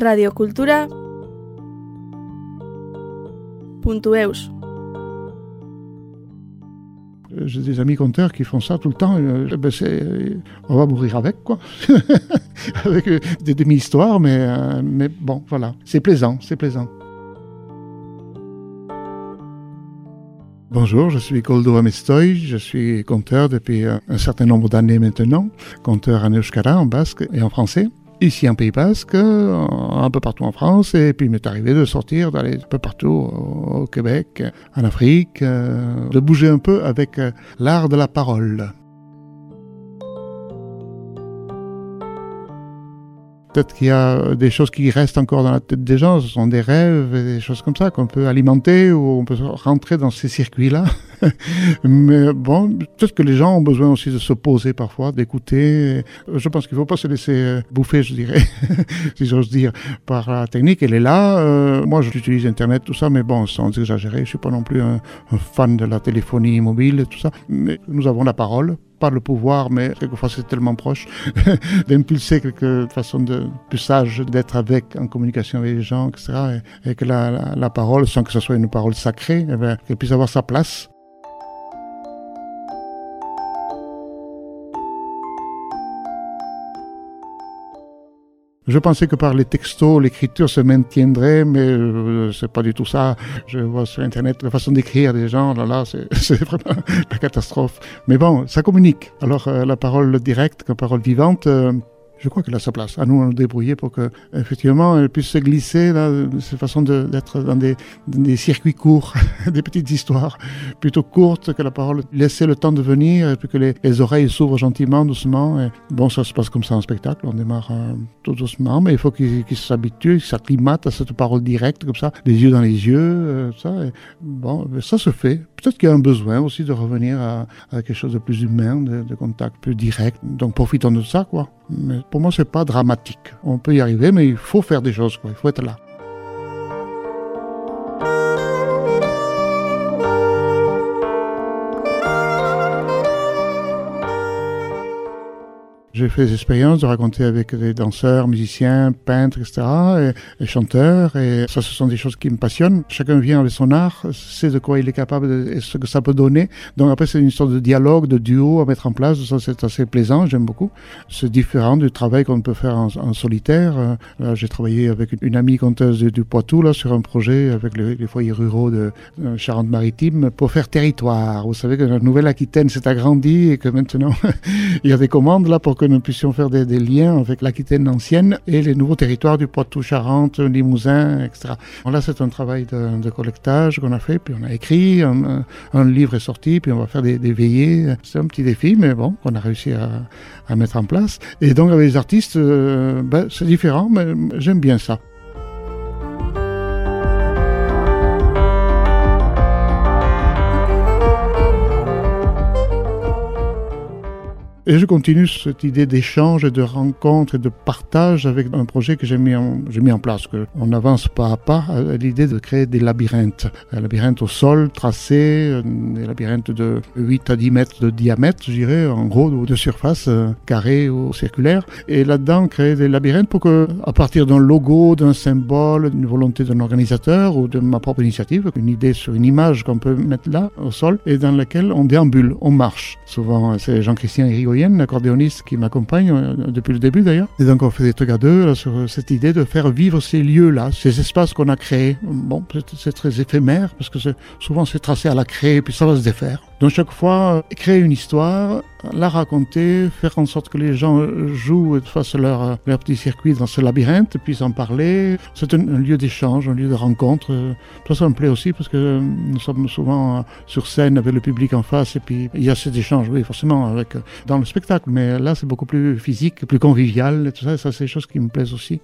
radiocultura.eus J'ai des amis conteurs qui font ça tout le temps. Euh, ben c'est, on va mourir avec, quoi. avec euh, des demi-histoires, mais, euh, mais bon, voilà. C'est plaisant, c'est plaisant. Bonjour, je suis Goldo Amestoy, je suis conteur depuis un certain nombre d'années maintenant, conteur en euskara, en basque et en français ici en Pays Basque, un peu partout en France, et puis il m'est arrivé de sortir, d'aller un peu partout au Québec, en Afrique, euh, de bouger un peu avec euh, l'art de la parole. Peut-être qu'il y a des choses qui restent encore dans la tête des gens, ce sont des rêves, des choses comme ça qu'on peut alimenter ou on peut rentrer dans ces circuits-là. Mais bon, peut-être que les gens ont besoin aussi de se poser parfois, d'écouter. Je pense qu'il ne faut pas se laisser euh, bouffer, je dirais, si j'ose dire, par la technique. Elle est là. Euh, moi, j'utilise Internet, tout ça, mais bon, sans exagérer, je ne suis pas non plus un, fan de la téléphonie mobile, tout ça. Mais nous avons la parole pas le pouvoir, mais quelquefois c'est tellement proche, d'impulser quelque façon de plus sage d'être avec, en communication avec les gens, etc. Et, que la, la, parole, sans que ce soit une parole sacrée, eh ben, qu'elle puisse avoir sa place Je pensais que par les textos, l'écriture se maintiendrait, mais euh, c'est pas du tout ça. Je vois sur Internet la façon d'écrire des gens, là, là, c'est vraiment la catastrophe. Mais bon, ça communique. Alors, euh, la parole directe, la parole vivante, euh, je crois qu'elle a sa place. À nous de nous débrouiller pour que, effectivement, elle puisse se glisser là, de cette façon d'être dans des, circuits courts, des petites histoires plutôt courtes, que la parole laisser le temps de venir et puis que les, les oreilles s'ouvrent gentiment, doucement. Bon, ça se passe comme ça en spectacle. On démarre euh, tout doucement, mais il faut qu'il qu s'habitue, qu'il s'acclimate à cette parole directe, comme ça, des yeux dans les yeux, euh, ça. Bon, ça se fait. Peut-être qu'il y a un besoin aussi de revenir à, quelque chose de plus humain, de, de contact plus direct. Donc profitons de ça, quoi. Mais pour moi, c'est pas dramatique. On peut y arriver, mais il faut faire des choses, quoi. Il faut être là. J'ai fait des expériences de raconter avec des danseurs, musiciens, peintres, etc., et, chanteurs, et ça, ce sont des choses qui me passionnent. Chacun vient avec son art, sait de quoi il est capable et ce que ça peut donner. Donc après, c'est une sorte de dialogue, de duo à mettre en place. Ça, c'est assez plaisant, j'aime beaucoup. C'est différent du travail qu'on peut faire en, solitaire. Là, j'ai travaillé avec une amie conteuse du, Poitou, là, sur un projet avec les, les foyers ruraux de, de Charente-Maritime pour faire territoire. Vous savez que la Nouvelle-Aquitaine s'est agrandie et que maintenant, il y a des commandes là pour que nous puissions faire des, liens avec l'Aquitaine ancienne et les nouveaux territoires du Poitou-Charentes, Limousin, etc. Là, c'est un travail de, collectage qu'on a fait, puis on a écrit, un, livre est sorti, puis on va faire des, veillées. C'est un petit défi, mais bon, qu'on a réussi à, à, mettre en place. Et donc, avec les artistes, euh, ben, c'est différent, mais j'aime bien ça. Et je continue cette idée d'échange, de rencontre et de partage avec un projet que j'ai mis, en, place. Que on avance pas à pas à l'idée de créer des labyrinthes. Un labyrinthe au sol, tracé, des labyrinthes de 8 à 10 mètres de diamètre, je dirais, en gros, de surface, euh, carré ou circulaire. Et là-dedans, créer des labyrinthes pour que, à partir d'un logo, d'un symbole, d'une volonté d'un organisateur ou de ma propre initiative, une idée sur une image qu'on peut mettre là, au sol, et dans laquelle on déambule, on marche. Souvent, c'est Jean-Christian Rigaud accordéoniste qui m'accompagne euh, depuis le début d'ailleurs. Et donc on fait des trucs à deux sur cette idée de faire vivre ces lieux-là, ces espaces qu'on a créés. Bon, c'est très éphémère parce que souvent c'est tracé à la créer puis ça va se défaire. Donc chaque fois, créer une histoire, la raconter, faire en sorte que les gens jouent et fassent leur, leur petit circuit dans ce labyrinthe, puissent en parler. C'est un, lieu d'échange, un lieu de rencontre. Ça, ça me plaît aussi parce que nous sommes souvent sur scène avec le public en face et puis il y a cet échange, oui, forcément, avec, dans le spectacle. Mais là, c'est beaucoup plus physique, plus convivial et tout ça. Ça, c'est des choses qui me plaisent aussi.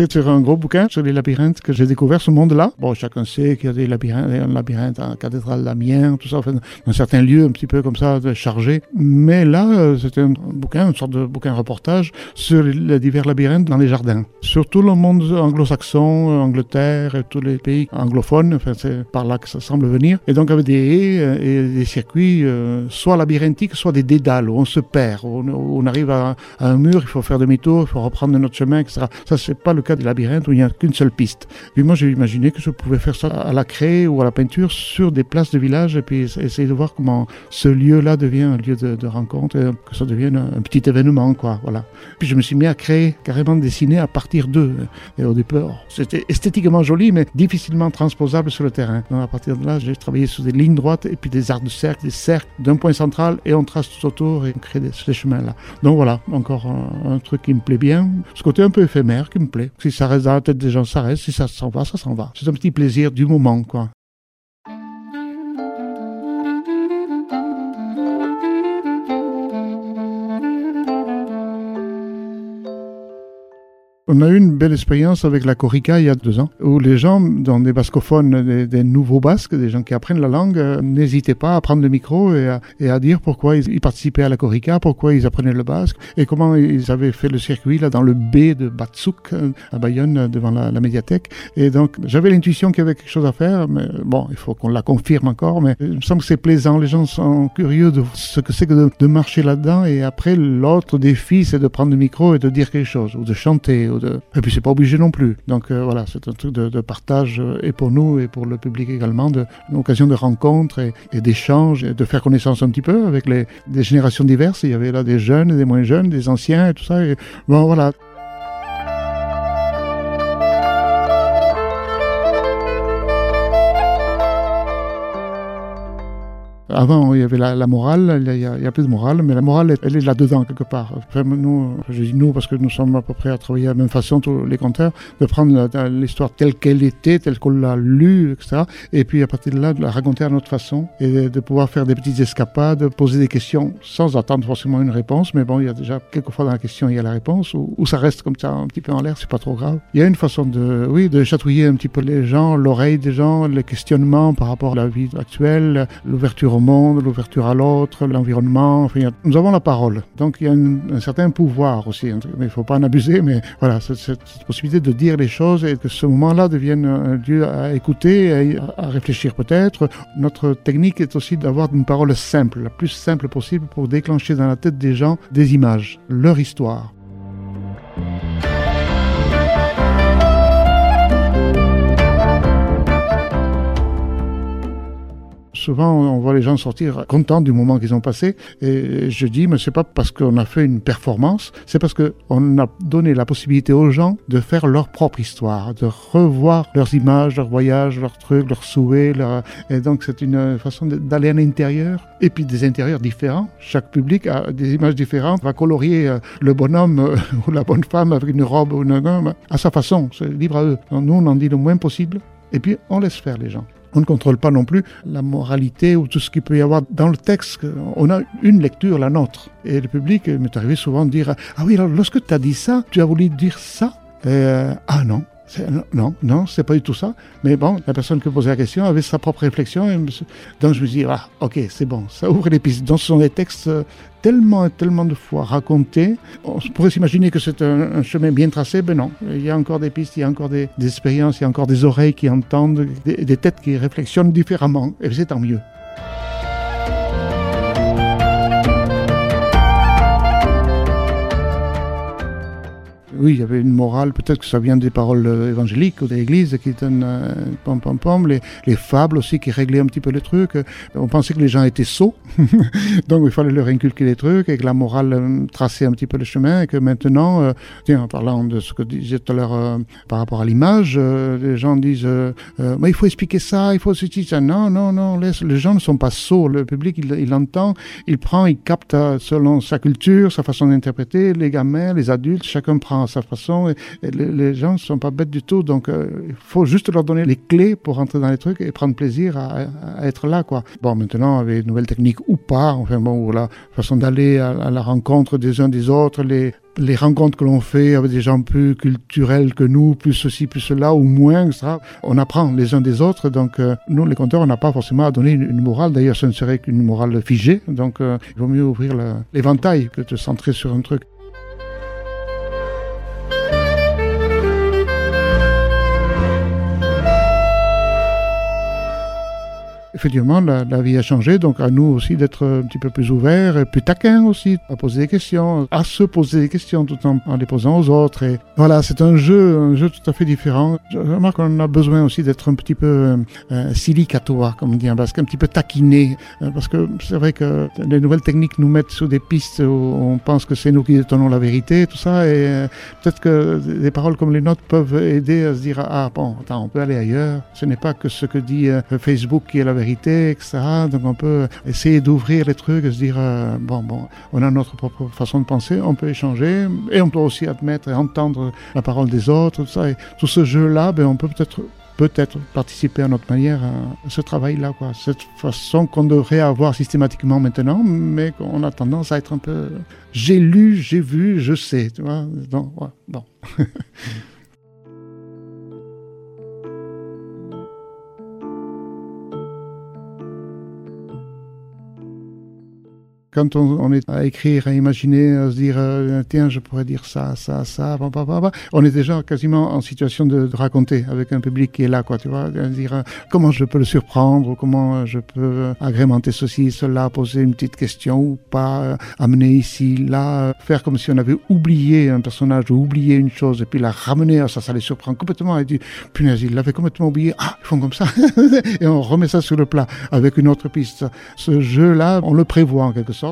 C'est un gros bouquin sur les labyrinthes que j'ai découvert ce monde-là. Bon, chacun sait qu'il y a des labyrinthes, un labyrinthe à la cathédrale d'Amiens, tout ça, enfin, dans certains lieux un petit peu comme ça, chargés. Mais là, euh, c'était un bouquin, une sorte de bouquin reportage sur les divers labyrinthes dans les jardins. Sur tout le monde anglo-saxon, euh, Angleterre et tous les pays anglophones, enfin, c'est par là que ça semble venir. Et donc, avec des haies euh, et des circuits, soit labyrinthiques, soit des dédales, où on se perd, où on, arrive à, un mur, il faut faire demi-tour, il faut reprendre notre chemin, etc. Ça, c'est pas le cas des labyrinthes où il n'y a qu'une seule piste. Puis moi, j'ai imaginé que je pouvais faire ça à la craie ou à la peinture sur des places de village et puis essayer de voir comment ce lieu-là devient un lieu de, rencontre et que ça devienne un, petit événement, quoi. Voilà. Puis je me suis mis à créer, carrément dessiner à partir d'eux. Et au départ, c'était esthétiquement joli, mais difficilement transposable sur le terrain. Donc à partir de là, j'ai travaillé sur des lignes droites et puis des arcs de cercle, des cercles d'un point central et on trace tout autour et on crée ces chemins-là. Donc voilà, encore un, truc qui me plaît bien. Ce côté un peu éphémère qui me plaît. Si ça reste dans la tête des gens, ça reste. Si ça s'en va, ça s'en va. C'est un petit plaisir du moment, quoi. On a eu une belle expérience avec la Corica il y a deux ans, où les gens, dans des bascophones, des, nouveaux basques, des gens qui apprennent la langue, euh, n'hésitaient pas à prendre le micro et à, dire pourquoi ils, participaient à la Corica, pourquoi ils apprenaient le basque et comment ils avaient fait le circuit là dans le B de Batsouk euh, à Bayonne euh, devant la, médiathèque. Et donc j'avais l'intuition qu'il y avait quelque chose à faire, mais bon, il faut qu'on la confirme encore, mais il me semble que c'est plaisant. Les gens sont curieux de ce que c'est que de, de marcher là-dedans et après l'autre défi c'est de prendre le micro et de dire quelque chose ou de chanter et puis c'est pas obligé non plus. Donc euh, voilà, c'est un truc de, partage euh, et pour nous et pour le public également, de, occasion de rencontre et, et d'échange, et de faire connaissance un petit peu avec les des générations diverses. Il y avait là des jeunes, des moins jeunes, des anciens et tout ça. Et bon voilà, Avant, il y avait la, morale, il y, a, plus de morale, mais la morale, elle, est là-dedans quelque part. Nous, je dis nous parce que nous sommes à peu près à travailler de la même façon, tous les conteurs, de prendre l'histoire telle qu'elle était, telle qu'on l'a lue, etc. Et puis à partir de là, de la raconter à notre façon et de pouvoir faire des petites escapades, poser des questions sans attendre forcément une réponse. Mais bon, il y a déjà quelquefois dans la question, il y a la réponse, ou, ça reste comme ça un petit peu en l'air, c'est pas trop grave. Il y a une façon de, oui, de chatouiller un petit peu les gens, l'oreille des gens, les questionnements par rapport à la vie actuelle, l'ouverture au l'ouverture à l'autre, l'environnement. Nous avons la parole. Donc il y a un, certain pouvoir aussi. Mais il ne faut pas en abuser. Mais voilà, cette, possibilité de dire les choses et que ce moment-là devienne un lieu à écouter, à réfléchir peut-être. Notre technique est aussi d'avoir une parole simple, la plus simple possible pour déclencher dans la tête des gens des images, leur histoire. Souvent on voit les gens sortir contents du moment qu'ils ont passé. Et je dis, mais c'est pas parce qu'on a fait une performance, c'est parce qu'on a donné la possibilité aux gens de faire leur propre histoire, de revoir leurs images, leurs voyages, leurs trucs, leurs souhaits. Et donc c'est une façon d'aller à l'intérieur et puis des intérieurs différents. Chaque public a des images différentes, va colorier euh, le bonhomme euh, ou la bonne femme avec une robe ou une gomme à sa façon. C'est libre à eux. nous, on en dit le moins possible. Et puis, on laisse faire les gens. On ne contrôle pas non plus la moralité ou tout ce qu'il peut y avoir dans le texte. On a une lecture, la nôtre. Et le public m'est arrivé souvent de dire Ah oui, alors lorsque tu as dit ça, tu as voulu dire ça? Euh, Ah non, non, non, c'est pas du tout ça. Mais bon, la personne qui posait la question avait sa propre réflexion. donc je me dis, ah, ok, c'est bon, ça ouvre les pistes. Donc ce sont des textes tellement et tellement de fois racontés. On pourrait s'imaginer que c'est un, chemin bien tracé, mais non. Il y a encore des pistes, il y a encore des, expériences, il y a encore des oreilles qui entendent, des, des têtes qui réflexionnent différemment. Et c'est tant mieux. Oui, il y avait une morale, peut-être que ça vient des paroles euh, évangéliques ou de l'Église qui donnent euh, pom pom pom, les, les, fables aussi qui réglaient un petit peu les trucs. On pensait que les gens étaient sots, donc il fallait leur inculquer les trucs et que la morale euh, traçait un petit peu le chemin et que maintenant, tiens, en parlant de ce que disais tout à l'heure par rapport à l'image, les gens disent, mais il faut expliquer ça, il faut ceci, ça. Non, non, non, laisse, les gens ne sont pas sots, le public il, il entend, il prend, il capte selon sa culture, sa façon d'interpréter, les gamins, les adultes, chacun prend sa façon. Et, les, gens ne sont pas bêtes du tout, donc euh, il faut juste leur donner les clés pour rentrer dans les trucs et prendre plaisir à, être là, quoi. Bon, maintenant, avec de nouvelles techniques ou pas, enfin bon, voilà, façon d'aller à, la rencontre des uns des autres, les, les rencontres que l'on fait avec des gens plus culturels que nous, plus ceci, plus cela, ou moins, on apprend les uns des autres. Donc, euh, nous, les compteurs, on n'a pas forcément à donner une, morale. D'ailleurs, ce ne serait qu'une morale figée. Donc, euh, il vaut mieux ouvrir l'éventail que de centrer sur un truc. Effectivement, la, vie a changé, donc à nous aussi d'être un petit peu plus ouverts, plus taquins aussi, à poser des questions, à se poser des questions tout en, en les posant aux autres. Et voilà, c'est un jeu, un jeu tout à fait différent. Je remarque qu'on a besoin aussi d'être un petit peu euh, euh silicatoire, comme on dit en basque, un petit peu taquiné, euh, parce que c'est vrai que les nouvelles techniques nous mettent sur des pistes où on pense que c'est nous qui détenons la vérité, tout ça, et euh, peut-être que des paroles comme les nôtres peuvent aider à se dire, ah bon, attends, on peut aller ailleurs. Ce n'est pas que ce que dit Facebook qui est la vérité etc. Donc on peut essayer d'ouvrir les trucs et se dire, euh, bon, bon, on a notre propre façon de penser, on peut échanger et on peut aussi admettre et entendre la parole des autres, tout ça. Et tout ce jeu-là, ben, on peut peut-être peut-être participer à notre manière à ce travail-là, quoi. Cette façon qu'on devrait avoir systématiquement maintenant, mais qu'on a tendance à être un peu. J'ai lu, j'ai vu, je sais, tu vois. Bon. quand on, est à écrire, à imaginer, à se dire euh, tiens, je pourrais dire ça, ça, ça, bah, bah, bah, on est déjà quasiment en situation de, raconter avec un public qui est là, quoi, tu vois, de dire euh, comment je peux le surprendre, comment je peux agrémenter ceci, cela, poser une petite question ou pas, amener ici, là, faire comme si on avait oublié un personnage ou oublié une chose et puis la ramener, ça, ça les surprend complètement et dit punaise, il l'avait complètement oublié, ah, ils font comme ça, et on remet ça sur le plat avec une autre piste. Ce jeu-là, on le prévoit en quelque sorte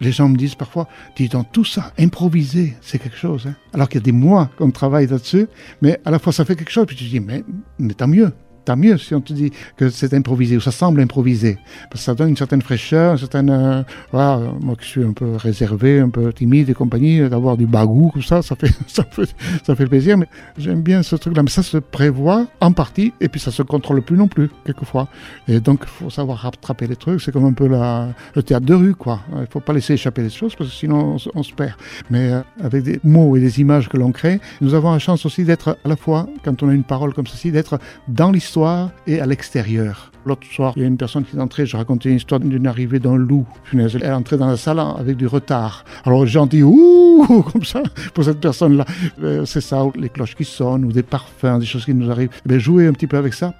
les gens me disent parfois, dis donc, tout ça, improviser, c'est quelque chose. Hein. Alors qu'il y a des mois qu'on travaille là-dessus, mais à la fois ça fait quelque chose, puis tu dis, mais, mais tant mieux, tant mieux si on te dit que c'est improvisé ou ça semble improvisé. Parce que ça donne une certaine fraîcheur, une certaine. Euh, moi qui suis un peu réservé, un peu timide et compagnie, d'avoir du bagou, tout ça, ça fait, ça fait, ça fait plaisir. Mais j'aime bien ce truc-là. Mais ça se prévoit en partie et puis ça se contrôle plus non plus, quelquefois. Et donc, il faut savoir rattraper les trucs. C'est comme un peu le théâtre de rue, quoi. Il ne faut pas laisser échapper les choses parce que sinon on, se perd. Mais euh, avec des mots et des images que l'on crée, nous avons la chance aussi d'être à la fois, quand on a une parole comme ceci, d'être dans l'histoire et à l'extérieur. L'autre soir, il y a une personne qui est entrée, je racontais une histoire d'une arrivée d'un loup. Elle est entrée dans la salle avec du retard. Alors gens disent ouh comme ça pour cette personne-là. Euh, c'est ça, les cloches qui sonnent ou des parfums, des choses qui nous arrivent. Eh jouer un petit peu avec ça.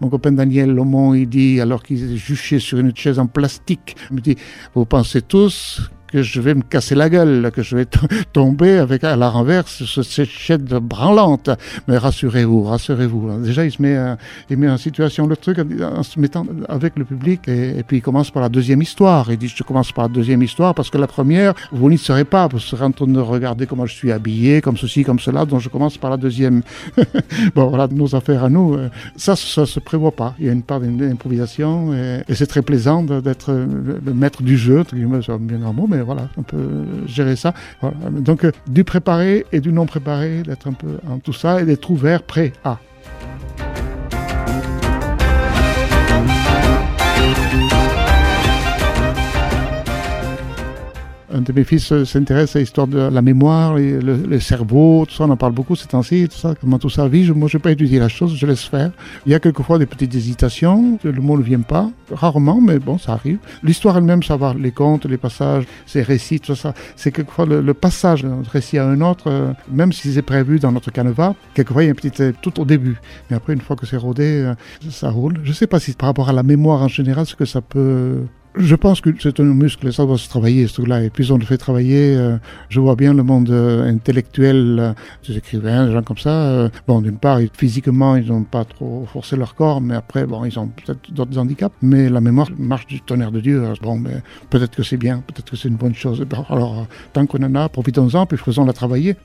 Mon copain Daniel Lomont, il dit, alors qu'il juché sur une chaise en plastique, il me dit, vous pensez tous que je vais me casser la gueule, que je vais tomber avec à la renverse sur cette chaîne branlante. Mais rassurez-vous, rassurez-vous. Déjà, il se met, euh, il met en situation le truc en se mettant avec le public et, puis il commence par la deuxième histoire. Il dit, je commence par la deuxième histoire parce que la première, vous n'y serez pas. Vous serez en train de regarder comment je suis habillé, comme ceci, comme cela. Donc je commence par la deuxième. bon, voilà, nos affaires à nous. Euh, ça, ça se prévoit pas. Il y a une part d'improvisation et, c'est très plaisant d'être le, maître du jeu. C'est bien grand mot, mais voilà, on peut gérer ça. Donc, euh, du préparé et du non préparé, d'être un peu en tout ça et d'être ouvert, prêt à. Un de mes fils s'intéresse à l'histoire de la mémoire, le, cerveau, tout ça, on en parle beaucoup ces temps-ci, tout ça, comment tout ça vit. moi, je n'ai pas étudié la chose, je laisse faire. Il y a quelquefois des petites hésitations, le mot ne vient pas, rarement, mais bon, ça arrive. L'histoire elle-même, va, les contes, les passages, ces récits, tout ça, c'est quelquefois le, passage d'un récit à un autre, euh, même si c'est prévu dans notre canevas, quelquefois il y a un petit, euh, tout au début. Mais après, une fois que c'est rodé, euh, ça roule. Je ne sais pas si par rapport à la mémoire en général, ce que ça peut Je pense que c'est un muscle, ça doit se travailler, ce truc-là. Et puis on le fait travailler, euh, je vois bien le monde euh, intellectuel, euh, des écrivains, des gens comme ça. bon, d'une part, physiquement, ils n'ont pas trop forcé leur corps, mais après, bon, ils ont peut-être d'autres handicaps. Mais la mémoire marche du tonnerre de Dieu. Bon, mais peut-être que c'est bien, peut-être que c'est une bonne chose. Alors, tant qu'on en a, profitons-en, puis faisons-la travailler.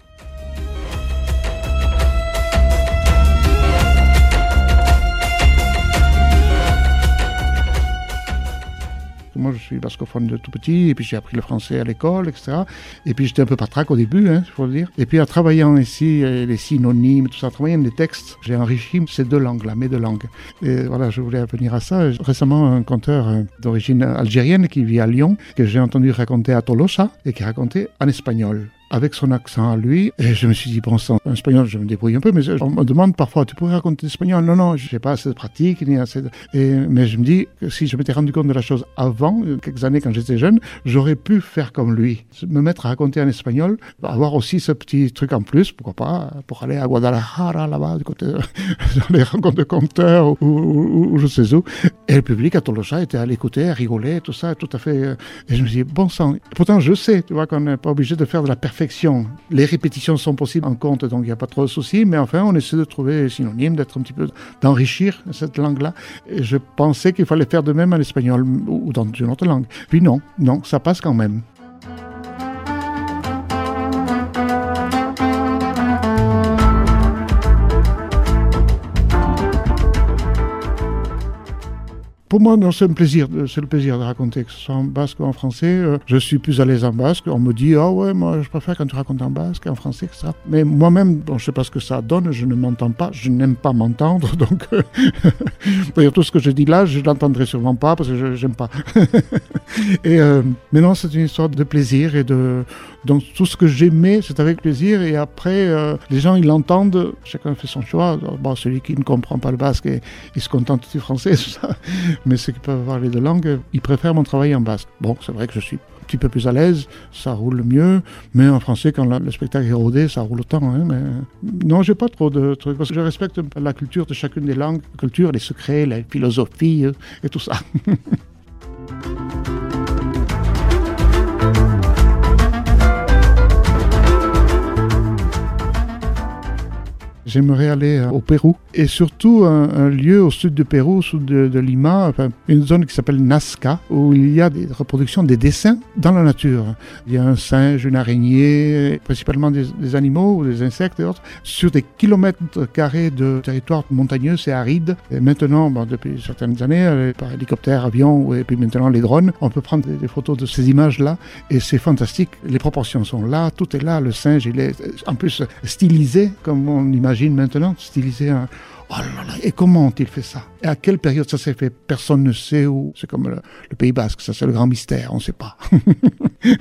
Moi, je suis bascophone de tout petit, et puis j'ai appris le français à l'école, etc. Et puis j'étais un peu patraque au début, il hein, faut le dire. Et puis en travaillant ici, euh, les synonymes, tout ça, en travaillant les textes, j'ai enrichi ces deux langues-là, mes deux langues. Et voilà, je voulais venir à ça. Récemment, un conteur euh, d'origine algérienne qui vit à Lyon, que j'ai entendu raconter à Tolosa, et qui racontait en espagnol avec son accent à lui. Et je me suis dit, bon sang, en espagnol, je me débrouille un peu, mais on me demande parfois, tu pourrais raconter l'espagnol? Non, non, je n'ai pas assez de pratique, ni assez de... Et, mais je me dis si je m'étais rendu compte de la chose avant, quelques années quand j'étais jeune, j'aurais pu faire comme lui, me mettre à raconter en espagnol, avoir aussi ce petit truc en plus, pourquoi pas, pour aller à Guadalajara, là-bas, du côté, dans les rencontres de compteurs, ou, je sais où. Et le public à Tolosa était à l'écouter, à rigoler, tout ça, tout à fait. Et je me dit, bon sang, pourtant je sais, tu vois, qu'on n'est pas obligé de faire de la perfection les répétitions sont possibles en compte, donc il n'y a pas trop de soucis, mais enfin, on essaie de trouver synonymes, d'être un petit peu, d'enrichir cette langue-là. Et je pensais qu'il fallait faire de même en espagnol ou dans une autre langue. Puis non, non, ça passe quand même. Pour moi, c'est le plaisir de raconter, que ce soit en basque ou en français. Euh, je suis plus à l'aise en basque. On me dit, ah oh ouais, moi je préfère quand tu racontes en basque, en français, etc. Mais moi-même, bon, je sais pas ce que ça donne, je ne m'entends pas, je n'aime pas m'entendre, donc d'ailleurs tout ce que je dis là, je l'entendrai sûrement pas parce que je n'aime pas. euh, mais non, c'est une histoire de plaisir et de donc tout ce que j'aimais, c'est avec plaisir. Et après, euh, les gens, ils l'entendent. Chacun fait son choix. Celui qui ne comprend pas le basque, il se contente du français, ça mais ceux qui peuvent avoir les deux langues, ils préfèrent mon travail en basque. Bon, c'est vrai que je suis un petit peu plus à l'aise, ça roule mieux, mais en français, quand le spectacle est rodé, ça roule autant. Hein, mais... Non, j'ai pas trop de trucs, parce que je respecte la culture de chacune des langues, la culture, les secrets, la philosophie euh, et tout ça. J'aimerais aller euh, au Pérou et surtout un, lieu au sud du Pérou, au sud de, Lima, une zone qui s'appelle Nazca, où il y a des reproductions, des dessins dans la nature. Il y a un singe, une araignée, principalement des, animaux ou des insectes et autres, sur des kilomètres carrés de territoire montagneux, c'est aride. Et maintenant, depuis certaines années, euh, par hélicoptère, avion et puis maintenant les drones, on peut prendre des, photos de ces images-là et c'est fantastique. Les proportions sont là, tout est là. Le singe, il est en plus stylisé comme on imagine maintenant, styliser un, Oh et comment ont-ils fait ça? Et à quelle période ça s'est fait? Personne ne sait où. C'est comme le, Pays Basque, ça c'est le grand mystère, on ne sait pas.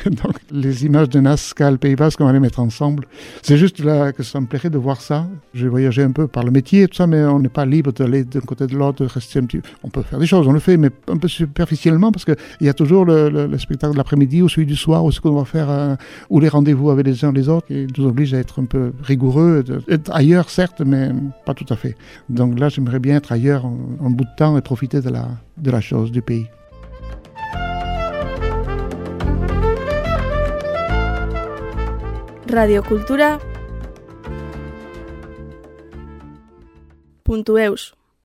Donc les images de Nazca, le Pays Basque, on va les mettre ensemble. C'est juste là que ça me plairait de voir ça. J'ai voyagé un peu par le métier et tout ça, mais on n'est pas libre d'aller d'un côté de l'autre, de rester un petit... On peut faire des choses, on le fait, mais un peu superficiellement, parce qu'il y a toujours le, spectacle de l'après-midi ou celui du soir, ou ce qu'on va faire, euh, ou les rendez-vous avec les uns les autres, qui nous oblige à être un peu rigoureux, ailleurs certes, mais pas tout à fait. Donc là, j'aimerais bien être ailleurs un, bout de temps et profiter de la, de la chose, du pays. Radiocultura. Puntueus.